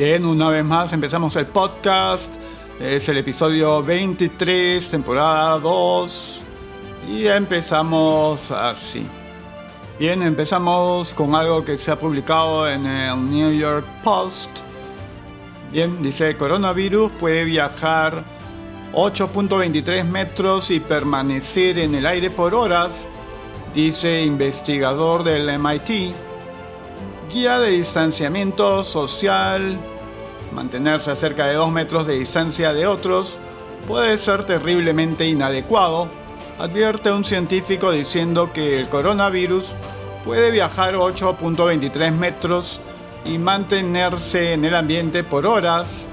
Bien, una vez más empezamos el podcast. Es el episodio 23, temporada 2. Y empezamos así. Bien, empezamos con algo que se ha publicado en el New York Post. Bien, dice, coronavirus puede viajar 8.23 metros y permanecer en el aire por horas, dice investigador del MIT. Guía de distanciamiento social, mantenerse a cerca de 2 metros de distancia de otros puede ser terriblemente inadecuado, advierte un científico diciendo que el coronavirus puede viajar 8.23 metros y mantenerse en el ambiente por horas.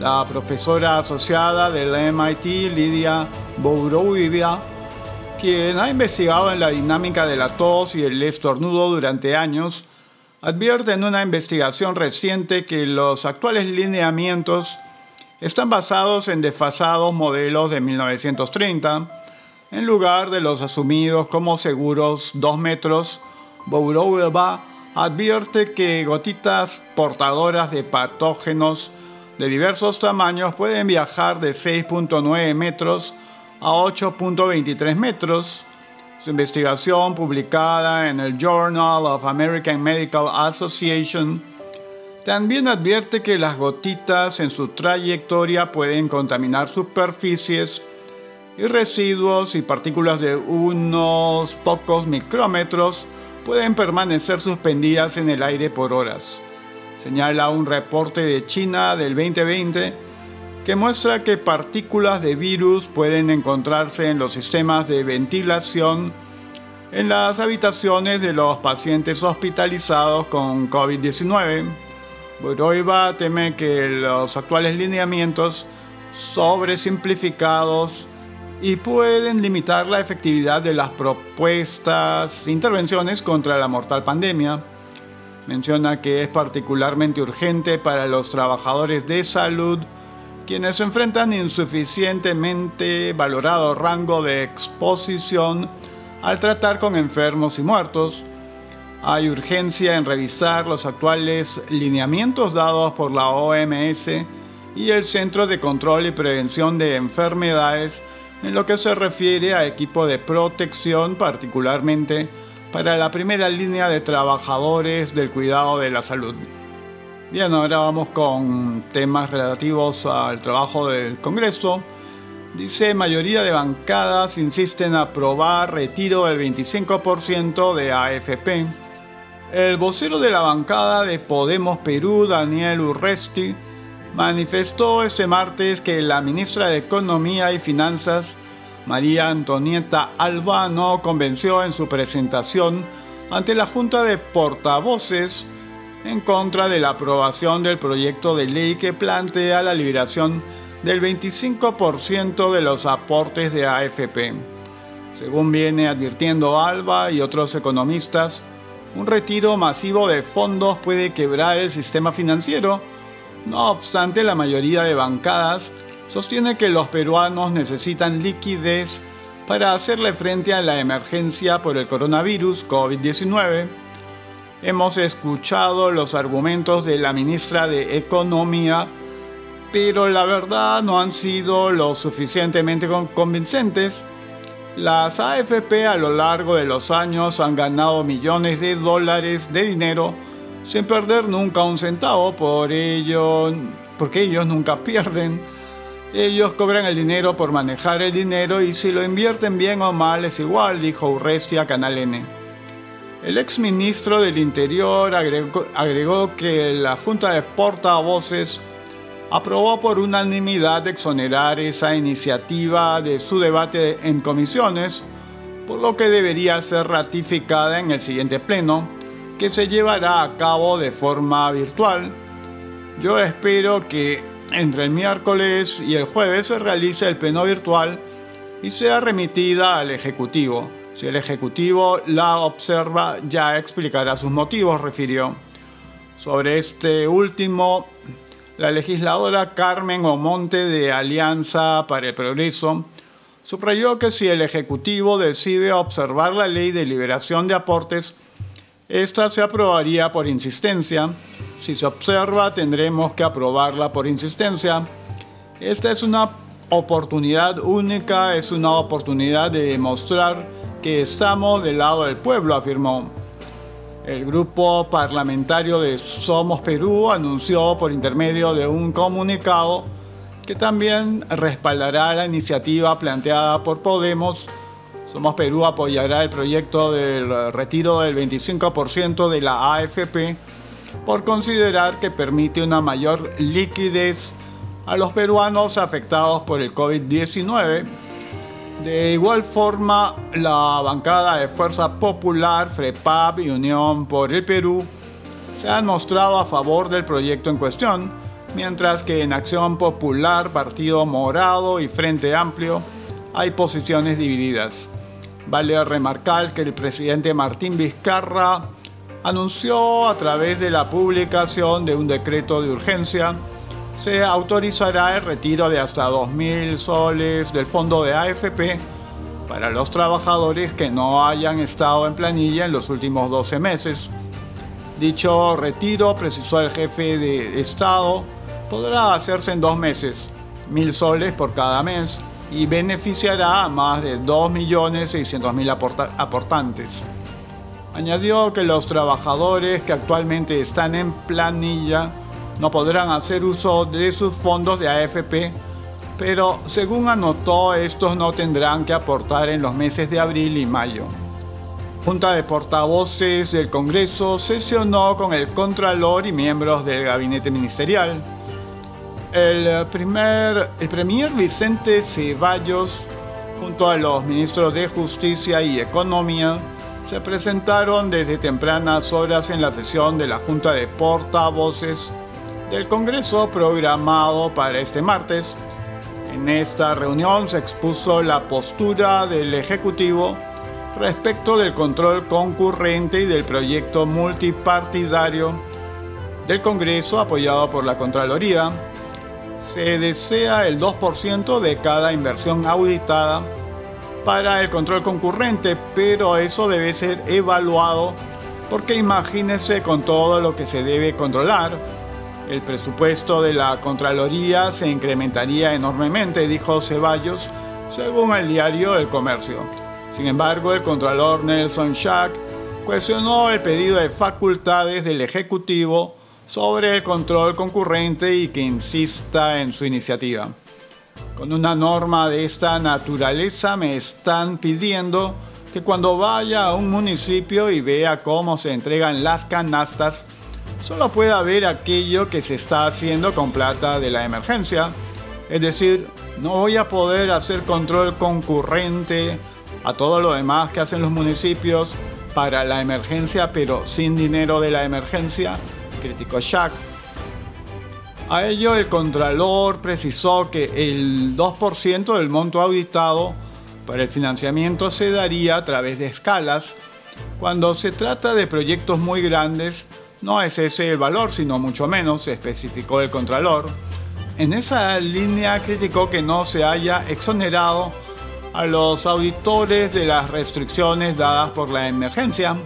La profesora asociada del MIT, Lidia Bourovia, quien ha investigado en la dinámica de la tos y el estornudo durante años, advierte en una investigación reciente que los actuales lineamientos están basados en desfasados modelos de 1930, en lugar de los asumidos como seguros 2 metros. Bourova advierte que gotitas portadoras de patógenos de diversos tamaños pueden viajar de 6.9 metros a 8.23 metros, su investigación, publicada en el Journal of American Medical Association, también advierte que las gotitas en su trayectoria pueden contaminar superficies y residuos y partículas de unos pocos micrómetros pueden permanecer suspendidas en el aire por horas. Señala un reporte de China del 2020 que muestra que partículas de virus pueden encontrarse en los sistemas de ventilación en las habitaciones de los pacientes hospitalizados con COVID-19. Boroiva teme que los actuales lineamientos sobresimplificados y pueden limitar la efectividad de las propuestas intervenciones contra la mortal pandemia. Menciona que es particularmente urgente para los trabajadores de salud quienes enfrentan insuficientemente valorado rango de exposición al tratar con enfermos y muertos. Hay urgencia en revisar los actuales lineamientos dados por la OMS y el Centro de Control y Prevención de Enfermedades en lo que se refiere a equipo de protección, particularmente para la primera línea de trabajadores del cuidado de la salud. Bien, ahora vamos con temas relativos al trabajo del Congreso. Dice, mayoría de bancadas insisten en aprobar retiro del 25% de AFP. El vocero de la bancada de Podemos Perú, Daniel Urresti, manifestó este martes que la ministra de Economía y Finanzas, María Antonieta Albano, convenció en su presentación ante la Junta de Portavoces en contra de la aprobación del proyecto de ley que plantea la liberación del 25% de los aportes de AFP. Según viene advirtiendo Alba y otros economistas, un retiro masivo de fondos puede quebrar el sistema financiero. No obstante, la mayoría de bancadas sostiene que los peruanos necesitan liquidez para hacerle frente a la emergencia por el coronavirus COVID-19 Hemos escuchado los argumentos de la ministra de Economía, pero la verdad no han sido lo suficientemente convincentes. Las AFP a lo largo de los años han ganado millones de dólares de dinero sin perder nunca un centavo, por ello, porque ellos nunca pierden. Ellos cobran el dinero por manejar el dinero y si lo invierten bien o mal es igual, dijo Urrestia Canal N. El ex ministro del Interior agregó, que la Junta de Portavoces aprobó por unanimidad exonerar esa iniciativa de su debate en comisiones, por lo que debería ser ratificada en el siguiente pleno, que se llevará a cabo de forma virtual. Yo espero que entre el miércoles y el jueves se realice el pleno virtual y sea remitida al Ejecutivo si el Ejecutivo la observa, ya explicará sus motivos, refirió. Sobre este último, la legisladora Carmen Omonte de Alianza para el Progreso subrayó que si el Ejecutivo decide observar la ley de liberación de aportes, esta se aprobaría por insistencia. Si se observa, tendremos que aprobarla por insistencia. Esta es una oportunidad única, es una oportunidad de demostrar que estamos del lado del pueblo, afirmó. El grupo parlamentario de Somos Perú anunció por intermedio de un comunicado que también respaldará la iniciativa planteada por Podemos. Somos Perú apoyará el proyecto del retiro del 25% de la AFP por considerar que permite una mayor liquidez a los peruanos afectados por el COVID-19 de igual forma, la bancada de Fuerza Popular, FREPAP y Unión por el Perú se han mostrado a favor del proyecto en cuestión, mientras que en Acción Popular, Partido Morado y Frente Amplio hay posiciones divididas. Vale remarcar que el presidente Martín Vizcarra anunció a través de la publicación de un decreto de urgencia se autorizará el retiro de hasta 2.000 soles del fondo de AFP para los trabajadores que no hayan estado en planilla en los últimos 12 meses. Dicho retiro, precisó el jefe de Estado, podrá hacerse en dos meses, mil soles por cada mes, y beneficiará a más de 2.600.000 aportantes. Añadió que los trabajadores que actualmente están en planilla no podrán hacer uso de sus fondos de AFP, pero según anotó, estos no tendrán que aportar en los meses de abril y mayo. Junta de portavoces del Congreso sesionó con el Contralor y miembros del gabinete ministerial. El, primer, el premier Vicente Ceballos, junto a los ministros de Justicia y Economía, se presentaron desde tempranas horas en la sesión de la Junta de Portavoces del Congreso programado para este martes. En esta reunión se expuso la postura del Ejecutivo respecto del control concurrente y del proyecto multipartidario del Congreso apoyado por la Contraloría. Se desea el 2% de cada inversión auditada para el control concurrente, pero eso debe ser evaluado porque imagínese con todo lo que se debe controlar el presupuesto de la Contraloría se incrementaría enormemente, dijo Ceballos, según el diario El Comercio. Sin embargo, el Contralor Nelson Schack cuestionó el pedido de facultades del Ejecutivo sobre el control concurrente y que insista en su iniciativa. Con una norma de esta naturaleza me están pidiendo que cuando vaya a un municipio y vea cómo se entregan las canastas, solo puede haber aquello que se está haciendo con plata de la emergencia. Es decir, no voy a poder hacer control concurrente a todo lo demás que hacen los municipios para la emergencia, pero sin dinero de la emergencia, criticó Jack. A ello, el Contralor precisó que el 2% del monto auditado para el financiamiento se daría a través de escalas. Cuando se trata de proyectos muy grandes, no es ese el valor, sino mucho menos, especificó el Contralor. En esa línea criticó que no se haya exonerado a los auditores de las restricciones dadas por la emergencia.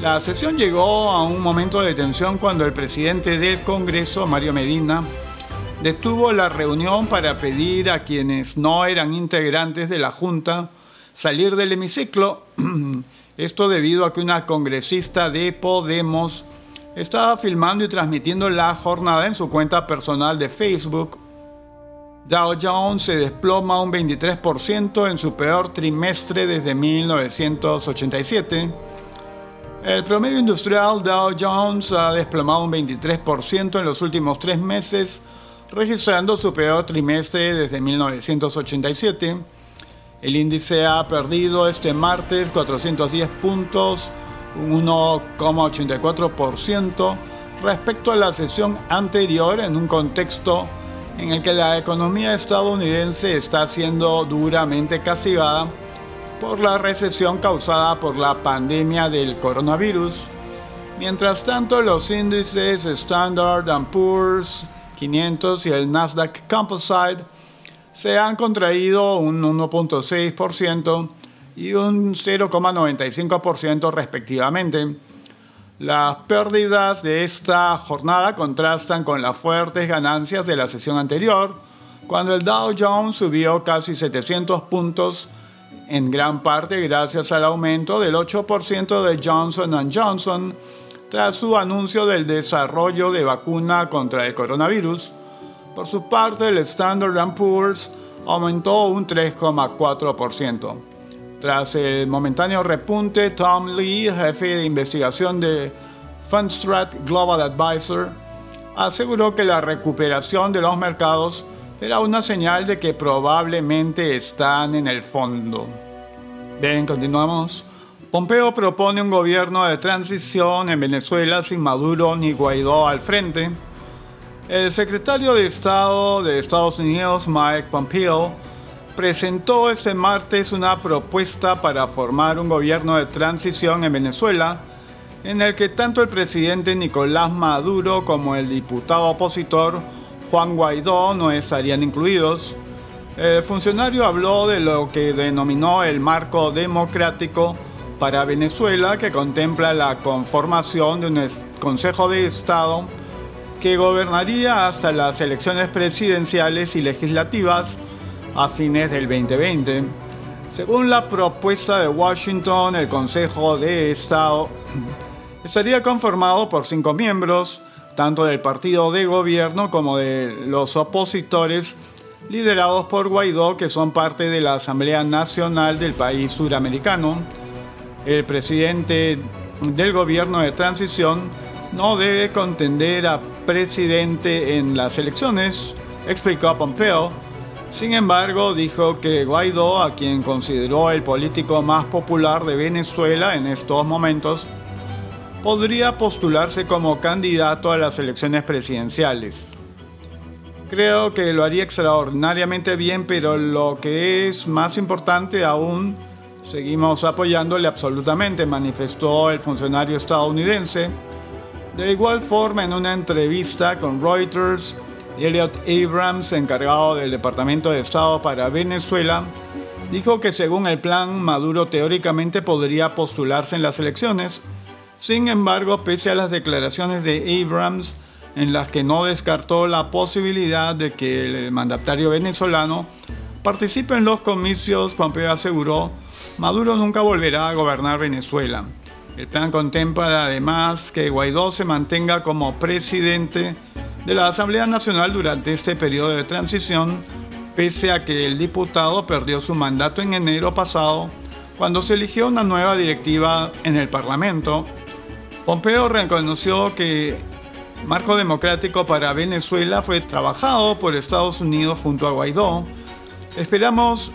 La sesión llegó a un momento de tensión cuando el presidente del Congreso, Mario Medina, detuvo la reunión para pedir a quienes no eran integrantes de la Junta salir del hemiciclo Esto debido a que una congresista de Podemos estaba filmando y transmitiendo la jornada en su cuenta personal de Facebook. Dow Jones se desploma un 23% en su peor trimestre desde 1987. El promedio industrial Dow Jones ha desplomado un 23% en los últimos tres meses, registrando su peor trimestre desde 1987. El índice ha perdido este martes 410 puntos, un 1,84% respecto a la sesión anterior en un contexto en el que la economía estadounidense está siendo duramente castigada por la recesión causada por la pandemia del coronavirus. Mientras tanto, los índices Standard Poor's 500 y el Nasdaq Composite se han contraído un 1.6% y un 0,95% respectivamente. Las pérdidas de esta jornada contrastan con las fuertes ganancias de la sesión anterior, cuando el Dow Jones subió casi 700 puntos, en gran parte gracias al aumento del 8% de Johnson Johnson tras su anuncio del desarrollo de vacuna contra el coronavirus. Por su parte, el Standard Poor's aumentó un 3,4%. Tras el momentáneo repunte, Tom Lee, jefe de investigación de Fundstrat Global Advisor, aseguró que la recuperación de los mercados era una señal de que probablemente están en el fondo. Bien, continuamos. Pompeo propone un gobierno de transición en Venezuela sin Maduro ni Guaidó al frente. El secretario de Estado de Estados Unidos, Mike Pompeo, presentó este martes una propuesta para formar un gobierno de transición en Venezuela, en el que tanto el presidente Nicolás Maduro como el diputado opositor Juan Guaidó no estarían incluidos. El funcionario habló de lo que denominó el marco democrático para Venezuela, que contempla la conformación de un Consejo de Estado que gobernaría hasta las elecciones presidenciales y legislativas a fines del 2020. Según la propuesta de Washington, el Consejo de Estado estaría conformado por cinco miembros, tanto del partido de gobierno como de los opositores, liderados por Guaidó, que son parte de la Asamblea Nacional del país suramericano. El presidente del gobierno de transición no debe contender a presidente en las elecciones, explicó Pompeo, sin embargo, dijo que Guaidó, a quien consideró el político más popular de Venezuela en estos momentos, podría postularse como candidato a las elecciones presidenciales. Creo que lo haría extraordinariamente bien, pero lo que es más importante aún, seguimos apoyándole absolutamente, manifestó el funcionario estadounidense. De igual forma, en una entrevista con Reuters, Elliot Abrams, encargado del Departamento de Estado para Venezuela, dijo que según el plan, Maduro teóricamente podría postularse en las elecciones. Sin embargo, pese a las declaraciones de Abrams, en las que no descartó la posibilidad de que el mandatario venezolano participe en los comicios, Pompeo aseguró, Maduro nunca volverá a gobernar Venezuela. El plan contempla además que Guaidó se mantenga como presidente de la Asamblea Nacional durante este periodo de transición, pese a que el diputado perdió su mandato en enero pasado cuando se eligió una nueva directiva en el Parlamento. Pompeo reconoció que marco democrático para Venezuela fue trabajado por Estados Unidos junto a Guaidó. Esperamos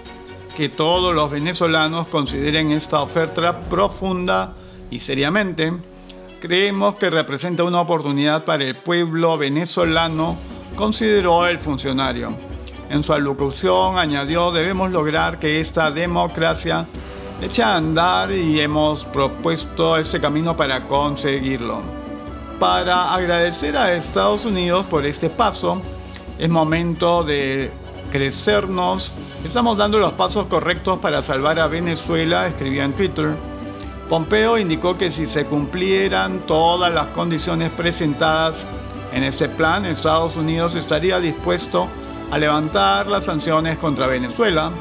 que todos los venezolanos consideren esta oferta profunda y seriamente Creemos que representa una oportunidad para el pueblo venezolano, consideró el funcionario. En su alocución añadió, debemos lograr que esta democracia eche a andar y hemos propuesto este camino para conseguirlo. Para agradecer a Estados Unidos por este paso, es momento de crecernos. Estamos dando los pasos correctos para salvar a Venezuela, escribía en Twitter. Pompeo indicó que si se cumplieran todas las condiciones presentadas en este plan, Estados Unidos estaría dispuesto a levantar las sanciones contra Venezuela.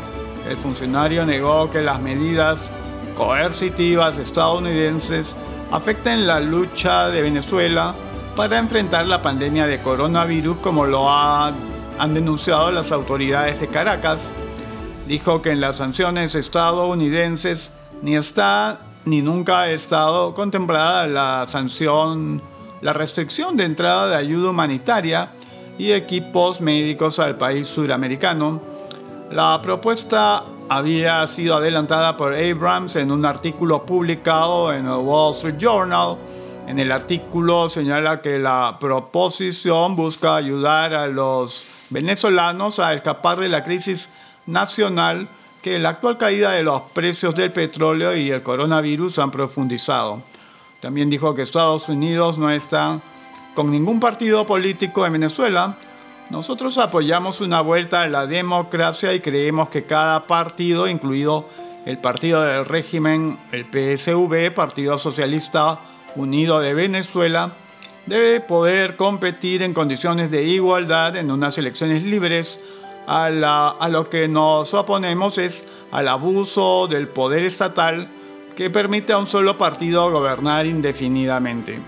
El funcionario negó que las medidas coercitivas estadounidenses afecten la lucha de Venezuela para enfrentar la pandemia de coronavirus como lo han denunciado las autoridades de Caracas. Dijo que en las sanciones estadounidenses ni está ni nunca ha estado contemplada la sanción, la restricción de entrada de ayuda humanitaria y equipos médicos al país suramericano. La propuesta había sido adelantada por Abrams en un artículo publicado en el Wall Street Journal. En el artículo señala que la proposición busca ayudar a los venezolanos a escapar de la crisis nacional que la actual caída de los precios del petróleo y el coronavirus han profundizado. También dijo que Estados Unidos no está con ningún partido político en Venezuela. Nosotros apoyamos una vuelta a la democracia y creemos que cada partido, incluido el partido del régimen, el PSV, Partido Socialista Unido de Venezuela debe poder competir en condiciones de igualdad en unas elecciones libres. A, a lo que nos oponemos es al abuso del poder estatal que permite a un solo partido gobernar indefinidamente.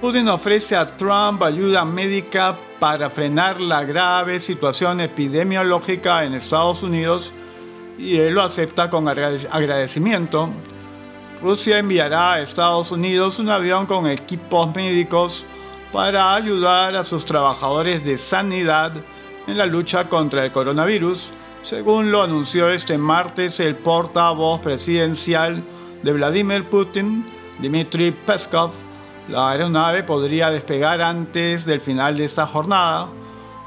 Putin ofrece a Trump ayuda médica para frenar la grave situación epidemiológica en Estados Unidos y él lo acepta con agradecimiento. Rusia enviará a Estados Unidos un avión con equipos médicos para ayudar a sus trabajadores de sanidad en la lucha contra el coronavirus, según lo anunció este martes el portavoz presidencial de Vladimir Putin, Dmitry Peskov. La aeronave podría despegar antes del final de esta jornada.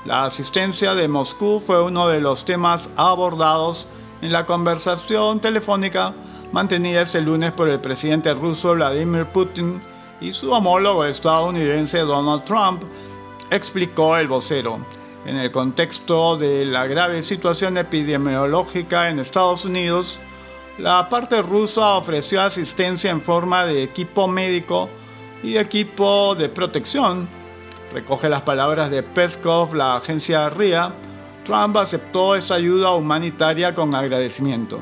La asistencia de Moscú fue uno de los temas abordados en la conversación telefónica mantenida este lunes por el presidente ruso Vladimir Putin y su homólogo estadounidense Donald Trump, explicó el vocero. En el contexto de la grave situación epidemiológica en Estados Unidos, la parte rusa ofreció asistencia en forma de equipo médico y equipo de protección. Recoge las palabras de Peskov, la agencia RIA, Trump aceptó esa ayuda humanitaria con agradecimiento.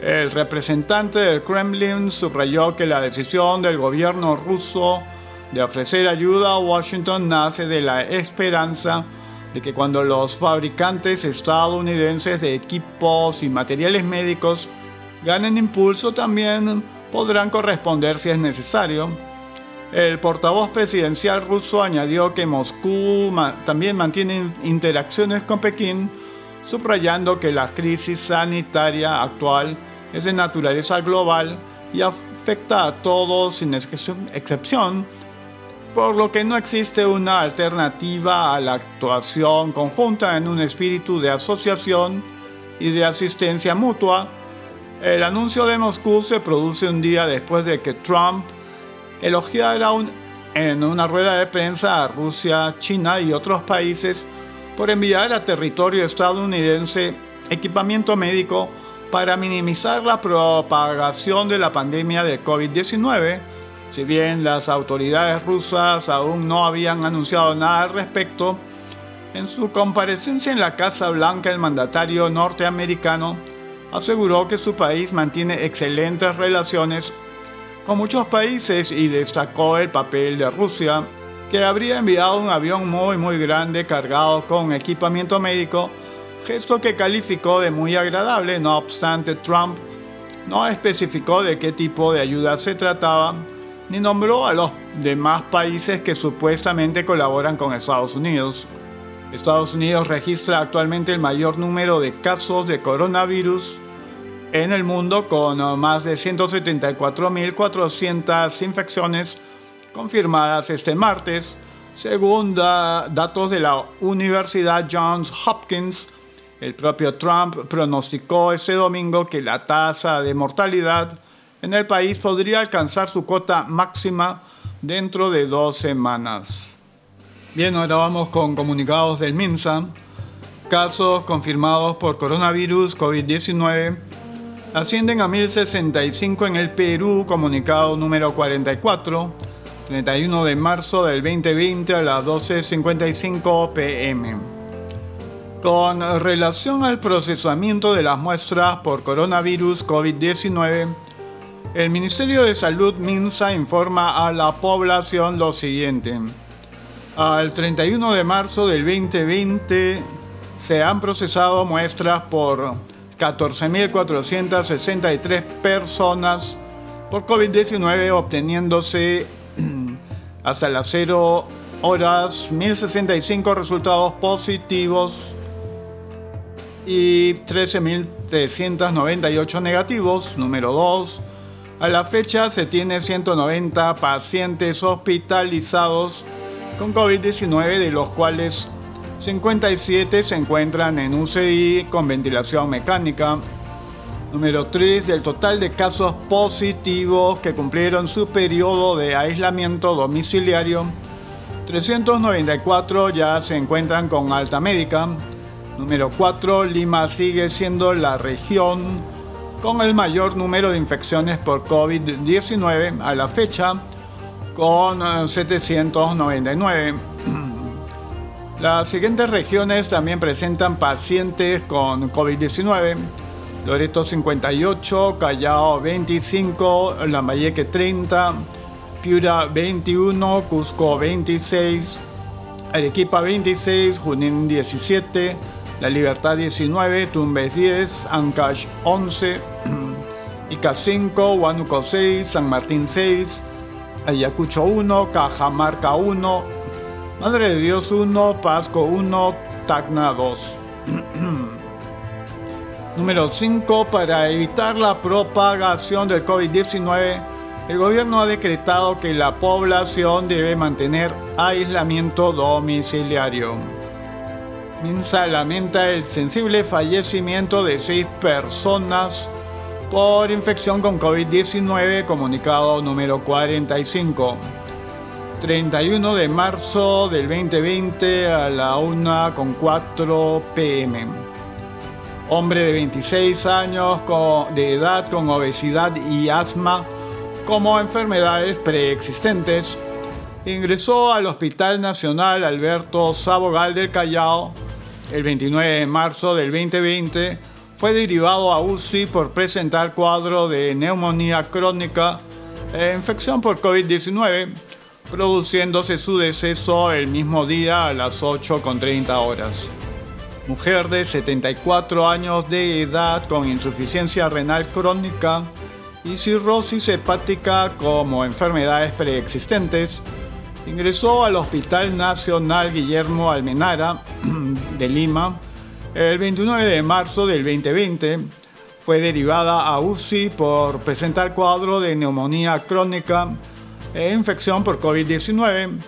El representante del Kremlin subrayó que la decisión del gobierno ruso de ofrecer ayuda a Washington nace de la esperanza de que cuando los fabricantes estadounidenses de equipos y materiales médicos ganen impulso también podrán corresponder si es necesario. El portavoz presidencial ruso añadió que Moscú también mantiene interacciones con Pekín, subrayando que la crisis sanitaria actual es de naturaleza global y afecta a todos sin excepción, por lo que no existe una alternativa a la actuación conjunta en un espíritu de asociación y de asistencia mutua. El anuncio de Moscú se produce un día después de que Trump elogiara en una rueda de prensa a Rusia, China y otros países por enviar a territorio estadounidense equipamiento médico para minimizar la propagación de la pandemia de COVID-19. Si bien las autoridades rusas aún no habían anunciado nada al respecto, en su comparecencia en la Casa Blanca el mandatario norteamericano aseguró que su país mantiene excelentes relaciones con muchos países y destacó el papel de Rusia, que habría enviado un avión muy muy grande cargado con equipamiento médico, gesto que calificó de muy agradable, no obstante Trump no especificó de qué tipo de ayuda se trataba, ni nombró a los demás países que supuestamente colaboran con Estados Unidos. Estados Unidos registra actualmente el mayor número de casos de coronavirus en el mundo con más de 174.400 infecciones confirmadas este martes, según datos de la Universidad Johns Hopkins. El propio Trump pronosticó este domingo que la tasa de mortalidad en el país podría alcanzar su cota máxima dentro de dos semanas. Bien, ahora vamos con comunicados del MINSA. Casos confirmados por coronavirus COVID-19 ascienden a 1065 en el Perú, comunicado número 44, 31 de marzo del 2020 a las 12.55 pm. Con relación al procesamiento de las muestras por coronavirus COVID-19, el Ministerio de Salud MINSA informa a la población lo siguiente. Al 31 de marzo del 2020 se han procesado muestras por 14.463 personas por COVID-19, obteniendo,se hasta las 0 horas 1.065 resultados positivos y 13.398 negativos. Número 2. A la fecha se tiene 190 pacientes hospitalizados con COVID-19, de los cuales 57 se encuentran en UCI con ventilación mecánica. Número 3. Del total de casos positivos que cumplieron su periodo de aislamiento domiciliario, 394 ya se encuentran con alta médica. Número 4. Lima sigue siendo la región con el mayor número de infecciones por COVID-19 a la fecha, con 799. Las siguientes regiones también presentan pacientes con COVID-19. Loreto 58, Callao 25, Lambayeque 30, Piura 21, Cusco 26, Arequipa 26, Junín 17, La Libertad 19, Tumbes 10, Ancash 11, Ica 5, Huánuco 6, San Martín 6, Ayacucho 1, Cajamarca 1, Madre de Dios 1, Pasco 1, Tacna 2. Número 5. Para evitar la propagación del COVID-19, el gobierno ha decretado que la población debe mantener aislamiento domiciliario. Minsa lamenta el sensible fallecimiento de seis personas por infección con COVID-19, comunicado número 45. 31 de marzo del 2020 a la 1.4 pm. Hombre de 26 años de edad con obesidad y asma como enfermedades preexistentes, ingresó al Hospital Nacional Alberto Sabogal del Callao el 29 de marzo del 2020 fue derivado a UCI por presentar cuadro de neumonía crónica e infección por COVID-19, produciéndose su deceso el mismo día a las 8.30 horas. Mujer de 74 años de edad con insuficiencia renal crónica y cirrosis hepática como enfermedades preexistentes, ingresó al Hospital Nacional Guillermo Almenara de Lima el 29 de marzo del 2020. Fue derivada a UCI por presentar cuadro de neumonía crónica e infección por COVID-19,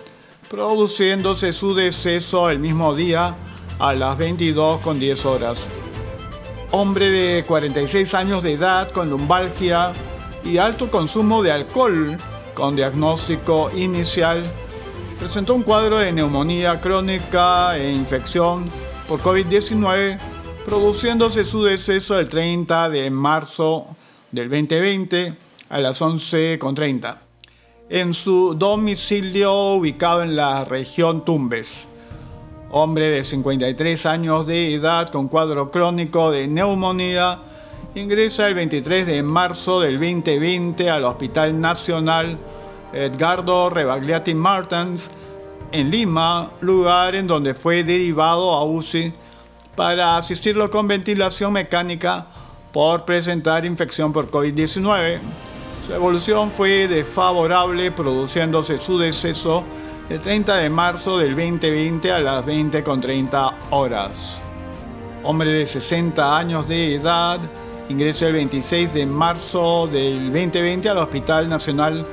produciéndose su deceso el mismo día a las 22 con 10 horas. Hombre de 46 años de edad con lumbalgia y alto consumo de alcohol con diagnóstico inicial presentó un cuadro de neumonía crónica e infección por COVID-19, produciéndose su deceso el 30 de marzo del 2020 a las 11.30 en su domicilio ubicado en la región Tumbes. Hombre de 53 años de edad con cuadro crónico de neumonía, ingresa el 23 de marzo del 2020 al Hospital Nacional Edgardo Rebagliati Martins en Lima, lugar en donde fue derivado a UCI para asistirlo con ventilación mecánica por presentar infección por COVID-19. Su evolución fue desfavorable, produciéndose su deceso el 30 de marzo del 2020 a las 20.30 horas. Hombre de 60 años de edad, ingresó el 26 de marzo del 2020 al Hospital Nacional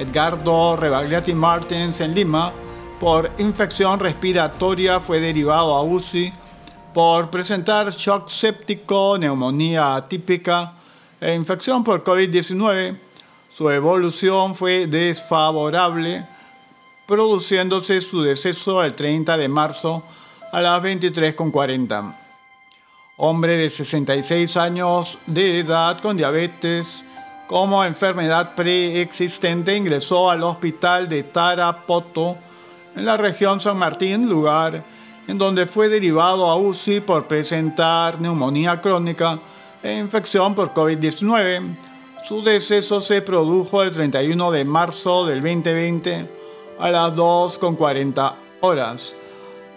Edgardo Rebagliati Martins en Lima por infección respiratoria fue derivado a UCI por presentar shock séptico, neumonía atípica e infección por COVID-19. Su evolución fue desfavorable, produciéndose su deceso el 30 de marzo a las 23.40. Hombre de 66 años de edad con diabetes, como enfermedad preexistente ingresó al hospital de Tarapoto en la región San Martín, lugar en donde fue derivado a UCI por presentar neumonía crónica e infección por COVID-19. Su deceso se produjo el 31 de marzo del 2020 a las 2.40 horas.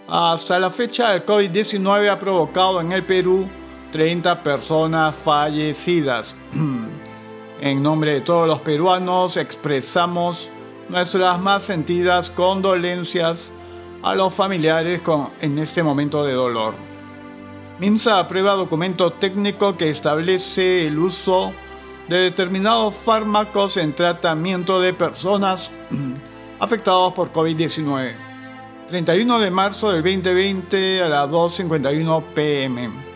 Hasta la fecha, el COVID-19 ha provocado en el Perú 30 personas fallecidas. En nombre de todos los peruanos expresamos nuestras más sentidas condolencias a los familiares con, en este momento de dolor. MINSA aprueba documento técnico que establece el uso de determinados fármacos en tratamiento de personas afectadas por COVID-19. 31 de marzo del 2020 a las 2.51 pm.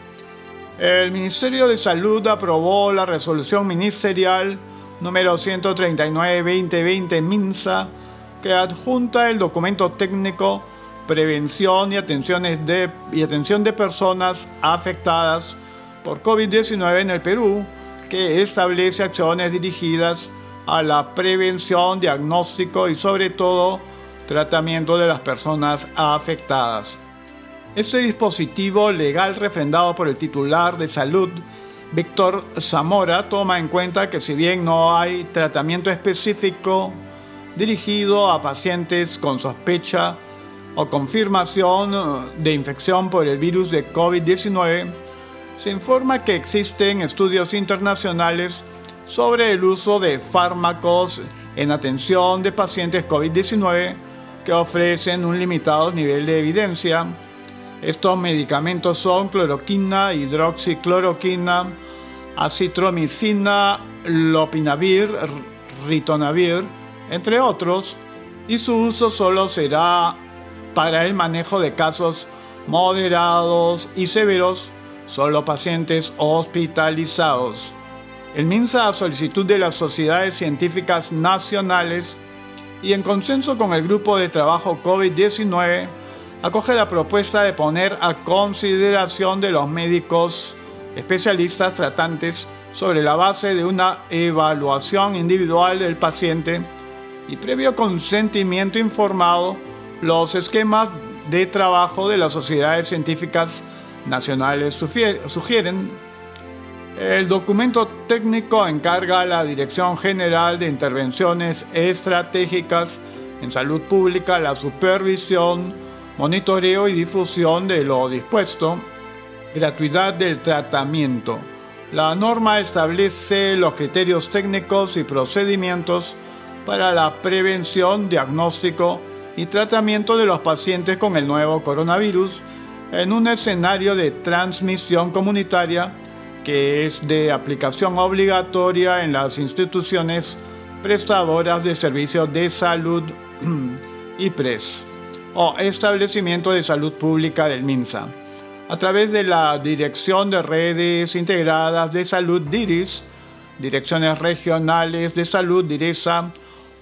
El Ministerio de Salud aprobó la resolución ministerial número 139-2020 MINSA que adjunta el documento técnico Prevención y, de, y atención de personas afectadas por COVID-19 en el Perú, que establece acciones dirigidas a la prevención, diagnóstico y sobre todo tratamiento de las personas afectadas. Este dispositivo legal refrendado por el titular de salud, Víctor Zamora, toma en cuenta que si bien no hay tratamiento específico dirigido a pacientes con sospecha o confirmación de infección por el virus de COVID-19, se informa que existen estudios internacionales sobre el uso de fármacos en atención de pacientes COVID-19 que ofrecen un limitado nivel de evidencia. Estos medicamentos son cloroquina, hidroxicloroquina, acitromicina, lopinavir, ritonavir, entre otros, y su uso solo será para el manejo de casos moderados y severos, solo pacientes hospitalizados. El MINSA, a solicitud de las sociedades científicas nacionales y en consenso con el grupo de trabajo COVID-19, acoge la propuesta de poner a consideración de los médicos especialistas tratantes sobre la base de una evaluación individual del paciente y previo consentimiento informado los esquemas de trabajo de las sociedades científicas nacionales sugieren. El documento técnico encarga a la Dirección General de Intervenciones Estratégicas en Salud Pública la supervisión, monitoreo y difusión de lo dispuesto, gratuidad del tratamiento. La norma establece los criterios técnicos y procedimientos para la prevención, diagnóstico y tratamiento de los pacientes con el nuevo coronavirus en un escenario de transmisión comunitaria que es de aplicación obligatoria en las instituciones prestadoras de servicios de salud y PRES o establecimiento de salud pública del MINSA a través de la Dirección de Redes Integradas de Salud DIRIS, Direcciones Regionales de Salud DIRESA,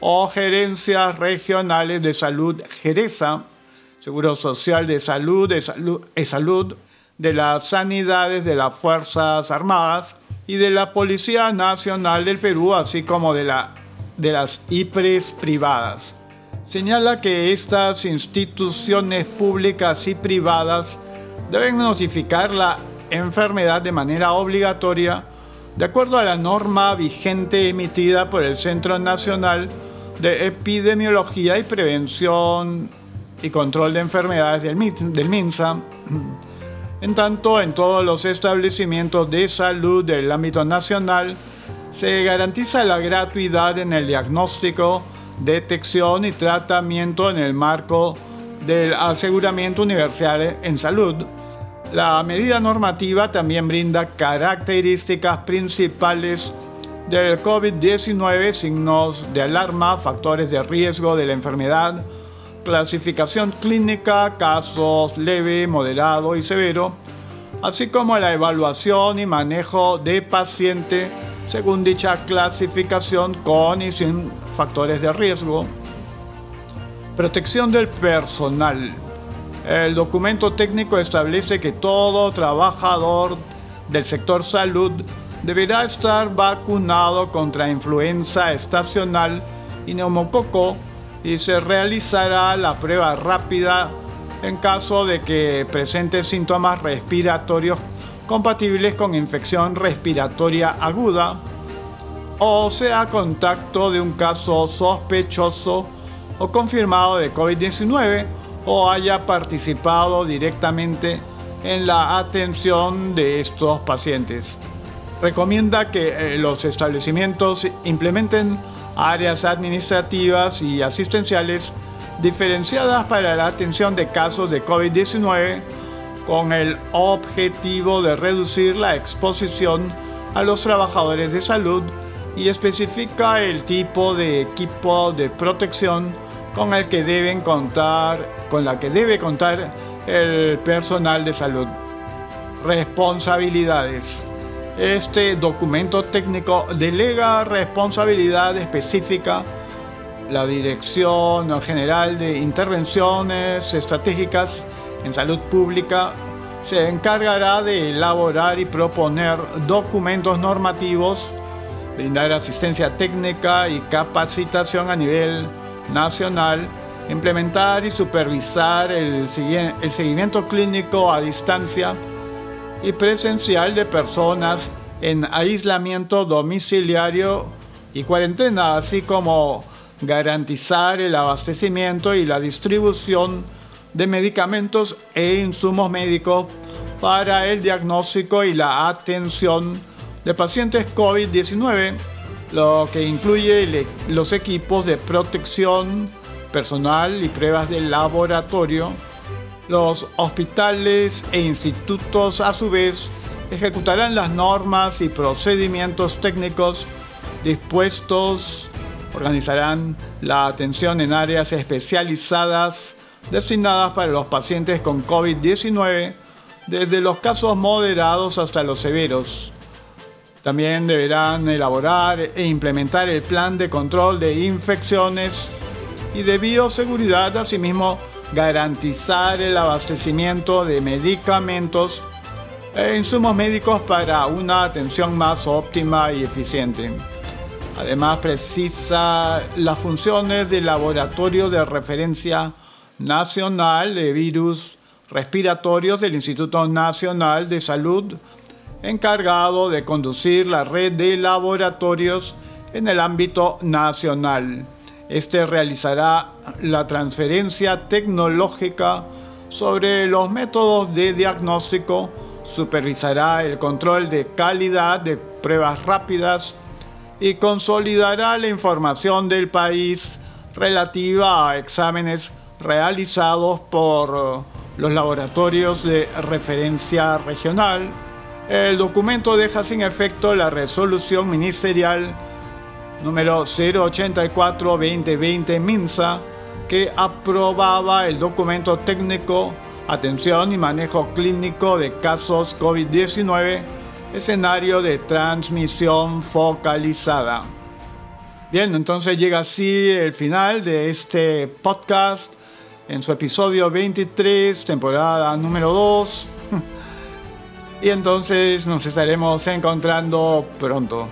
o gerencias regionales de salud GERESA, Seguro Social de Salud, de Salud, de, salud, de las Sanidades de las Fuerzas Armadas y de la Policía Nacional del Perú, así como de, la, de las IPRES privadas. Señala que estas instituciones públicas y privadas deben notificar la enfermedad de manera obligatoria de acuerdo a la norma vigente emitida por el Centro Nacional de Epidemiología y Prevención y Control de Enfermedades del, MINSA, en tanto en todos los establecimientos de salud del ámbito nacional se garantiza la gratuidad en el diagnóstico, detección y tratamiento en el marco del aseguramiento universal en salud. La medida normativa también brinda características principales del COVID-19, signos de alarma, factores de riesgo de la enfermedad, clasificación clínica, casos leve, moderado y severo, así como la evaluación y manejo de paciente según dicha clasificación con y sin factores de riesgo. Protección del personal. El documento técnico establece que todo trabajador del sector salud deberá estar vacunado contra influenza estacional y neumococo y se realizará la prueba rápida en caso de que presente síntomas respiratorios compatibles con infección respiratoria aguda o sea contacto de un caso sospechoso o confirmado de COVID-19 o haya participado directamente en la atención de estos pacientes. Recomienda que eh, los establecimientos implementen áreas administrativas y asistenciales diferenciadas para la atención de casos de COVID-19 con el objetivo de reducir la exposición a los trabajadores de salud y especifica el tipo de equipo de protección con el que deben contar, con la que debe contar el personal de salud. Responsabilidades. Este documento técnico delega responsabilidad específica la Dirección General de Intervenciones Estratégicas en Salud Pública se encargará de elaborar y proponer documentos normativos brindar asistencia técnica y capacitación a nivel nacional, implementar y supervisar el, el seguimiento clínico a distancia y presencial de personas en aislamiento domiciliario y cuarentena, así como garantizar el abastecimiento y la distribución de medicamentos e insumos médicos para el diagnóstico y la atención de pacientes COVID-19, lo que incluye los equipos de protección personal y pruebas de laboratorio. Los hospitales e institutos a su vez ejecutarán las normas y procedimientos técnicos dispuestos, organizarán la atención en áreas especializadas destinadas para los pacientes con COVID-19, desde los casos moderados hasta los severos. También deberán elaborar e implementar el plan de control de infecciones y de bioseguridad, asimismo garantizar el abastecimiento de medicamentos e insumos médicos para una atención más óptima y eficiente. Además, precisa las funciones del Laboratorio de Referencia Nacional de Virus Respiratorios del Instituto Nacional de Salud, encargado de conducir la red de laboratorios en el ámbito nacional. Este realizará la transferencia tecnológica sobre los métodos de diagnóstico, supervisará el control de calidad de pruebas rápidas, y consolidará la información del país relativa a exámenes realizados por eh, los laboratorios de referencia regional. El documento deja sin efecto la resolución ministerial número 084-2020 MINSA que aprobaba el documento técnico Atención y manejo clínico de casos COVID-19 escenario de transmisión focalizada. Bien, entonces llega así el final de este podcast en su episodio 23, temporada número 2. y entonces nos estaremos encontrando pronto.